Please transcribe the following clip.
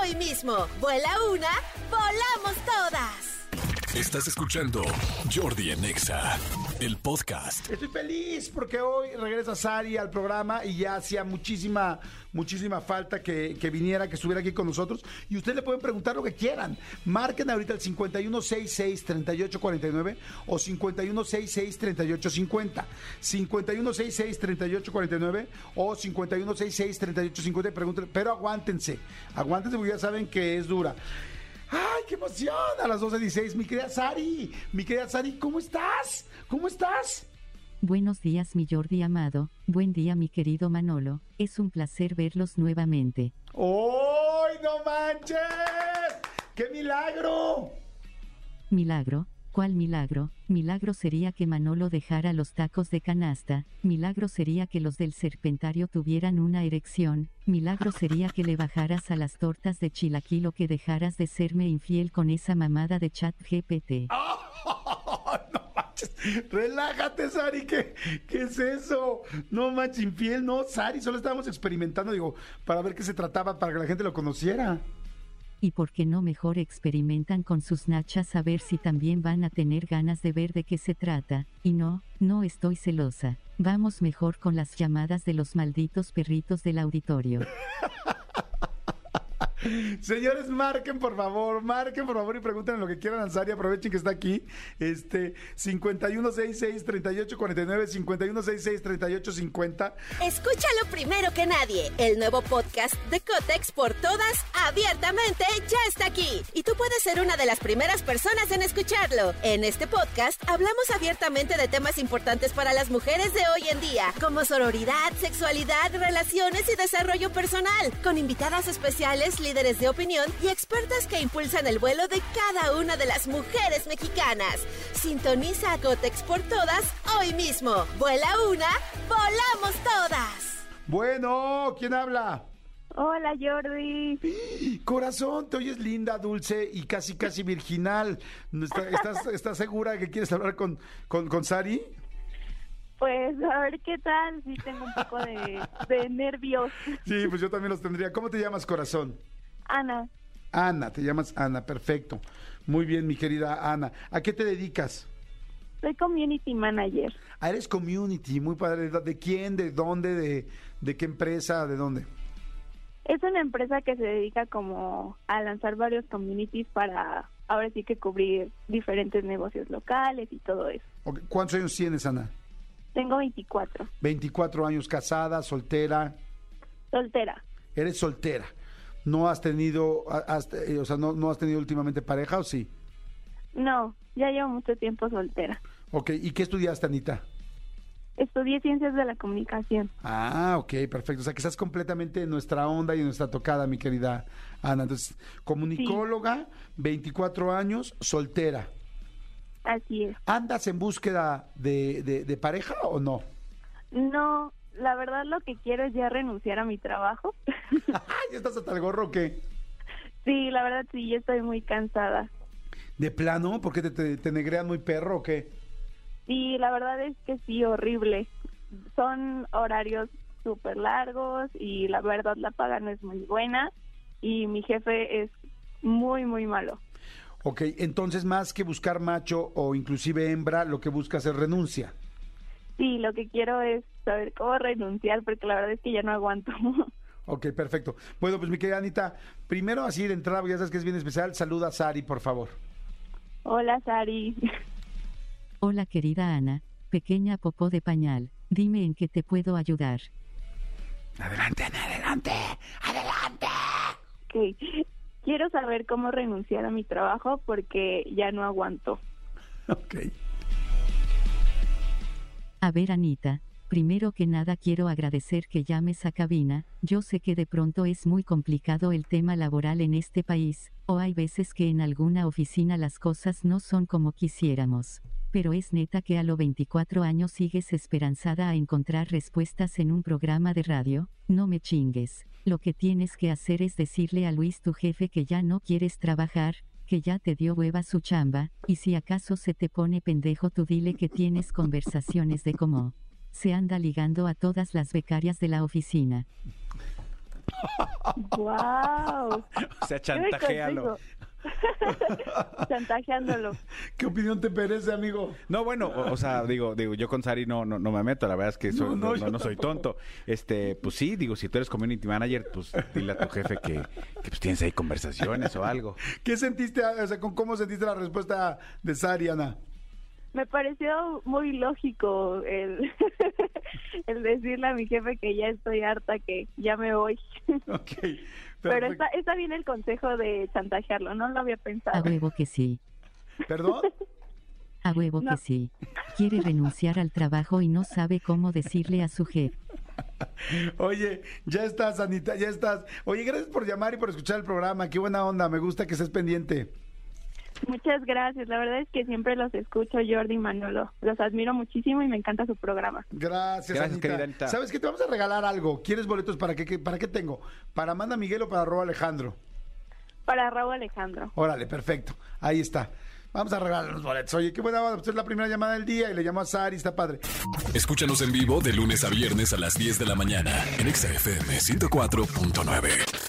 hoy mismo. Vuela una, volamos todas. Estás escuchando Jordi Anexa, el podcast. Estoy feliz porque hoy regresa Sari al programa y ya hacía muchísima, muchísima falta que, que viniera, que estuviera aquí con nosotros. Y ustedes le pueden preguntar lo que quieran. Marquen ahorita el 5166-3849 o 5166-3850. 5166-3849 o 5166-3850. Pregunten, pero aguántense, aguántense porque ya saben que es dura. ¡Ay, qué emoción! A las 12.16, mi querida Sari, mi querida Sari, ¿cómo estás? ¿Cómo estás? Buenos días, mi Jordi amado. Buen día, mi querido Manolo. Es un placer verlos nuevamente. ¡Ay, no manches! ¡Qué milagro! Milagro. ¿Cuál milagro? Milagro sería que Manolo dejara los tacos de canasta, milagro sería que los del serpentario tuvieran una erección, milagro sería que le bajaras a las tortas de chilaquilo que dejaras de serme infiel con esa mamada de chat GPT. Relájate, Sari. ¿Qué, ¿Qué es eso? No manches, infiel, no, Sari. Solo estábamos experimentando, digo, para ver qué se trataba, para que la gente lo conociera. ¿Y por qué no mejor experimentan con sus nachas a ver si también van a tener ganas de ver de qué se trata? Y no, no estoy celosa. Vamos mejor con las llamadas de los malditos perritos del auditorio. Señores, marquen por favor, marquen por favor y pregunten lo que quieran a Sari, aprovechen que está aquí. Este 5166-3849, 5166-3850. Escúchalo primero que nadie. El nuevo podcast de Cotex por todas, abiertamente, ya está aquí. Y tú puedes ser una de las primeras personas en escucharlo. En este podcast hablamos abiertamente de temas importantes para las mujeres de hoy en día, como sororidad, sexualidad, relaciones y desarrollo personal, con invitadas especiales, líderes de opinión y expertas que impulsan el vuelo de cada una de las mujeres mexicanas. Sintoniza a Cotex por todas hoy mismo. Vuela una, volamos todas. Bueno, ¿quién habla? Hola Jordi. Corazón, te oyes linda, dulce y casi, casi virginal. ¿Estás, estás, estás segura que quieres hablar con, con, con Sari? Pues a ver qué tal, sí tengo un poco de, de nervios. Sí, pues yo también los tendría. ¿Cómo te llamas, corazón? Ana, Ana, te llamas Ana, perfecto. Muy bien, mi querida Ana. ¿A qué te dedicas? soy community manager. Ah, eres community, muy padre. ¿De quién? ¿De dónde? ¿De, de qué empresa? ¿De dónde? Es una empresa que se dedica como a lanzar varios communities para ahora sí que cubrir diferentes negocios locales y todo eso. Ok, ¿Cuántos años tienes, Ana? Tengo 24, 24 años, casada, soltera. soltera. Eres soltera. ¿No has tenido, has- eh, o sea, no, no has tenido últimamente pareja o sí? No, ya llevo mucho tiempo soltera. Ok, ¿y qué estudiaste, Anita? Estudié ciencias de la comunicación. Ah, ok, perfecto. O sea, que estás completamente en nuestra onda y en nuestra tocada, mi querida Ana. Entonces, comunicóloga, 24 años, soltera. Así es. ¿Andas en búsqueda de, de- de pareja o no? No, la verdad lo que quiero es ya renunciar a mi trabajo. ¿Ya estás hasta el gorro o qué? sí, la verdad sí, ya estoy muy cansada. ¿De plano? ¿Por qué te, te, te negrean muy perro o qué? Sí, la verdad es que sí, horrible. Son horarios súper largos y la verdad la paga no es muy buena y mi jefe es muy, muy malo. Ok, entonces más que buscar macho o inclusive hembra, lo que buscas es renuncia. Sí, lo que quiero es saber cómo renunciar porque la verdad es que ya no aguanto. Ok, perfecto. Bueno, pues mi querida Anita, primero así de entrada, ya sabes que es bien especial, saluda a Sari, por favor. Hola, Sari. Hola querida Ana, pequeña popó de pañal, dime en qué te puedo ayudar. Adelante, Ana, adelante, adelante. Ok. Quiero saber cómo renunciar a mi trabajo porque ya no aguanto. Ok. A ver Anita, Primero que nada quiero agradecer que llames a cabina, yo sé que de pronto es muy complicado el tema laboral en este país, o hay veces que en alguna oficina las cosas no son como quisiéramos. Pero es neta que a los 24 años sigues esperanzada a encontrar respuestas en un programa de radio, no me chingues. Lo que tienes que hacer es decirle a Luis tu jefe que ya no quieres trabajar, que ya te dio hueva su chamba, y si acaso se te pone pendejo tú dile que tienes conversaciones de cómo se anda ligando a todas las becarias de la oficina. ¡Wow! O sea, chantajealo. Chantajeándolo. ¿Qué opinión te merece, amigo? No, bueno, o, o sea, digo, digo, yo con Sari no, no, no me meto, la verdad es que soy- No, no, no, soy tonto. Este, pues sí, digo, si tú eres community manager, pues dile a tu jefe que, que pues tienes ahí conversaciones o algo. ¿Qué sentiste, o sea, con- cómo sentiste la respuesta de Sari, Ana? Me pareció muy lógico el, el decirle a mi jefe que ya estoy harta, que ya me voy. Ok. Pero está, está bien el consejo de chantajearlo, no lo había A pensado. huevo que sí. ¿Perdón? A huevo No. que sí. Quiere renunciar al trabajo y no sabe cómo decirle a su jefe. Oye, ya estás, Anita, ya estás. Oye, gracias por llamar y por escuchar el programa. Qué buena onda, me gusta que estés pendiente. Muchas gracias, la verdad es que siempre los escucho, Jordi y Manolo. Los admiro muchísimo y me encanta su programa. Gracias, Gracias, Anita. querida Anita. ¿Sabes qué? Te vamos a regalar algo. ¿Quieres boletos para qué, qué- para qué tengo? ¿Para Amanda Miguel o para Robo Alejandro? Para Raúl Alejandro. Órale, perfecto. Ahí está. Vamos a regalar los boletos. Oye, qué buena onda. Pues es la primera llamada del día y le llamo a Sari, está padre. Escúchanos en vivo de lunes a viernes a las 10 de la mañana en Exa FM 104.9.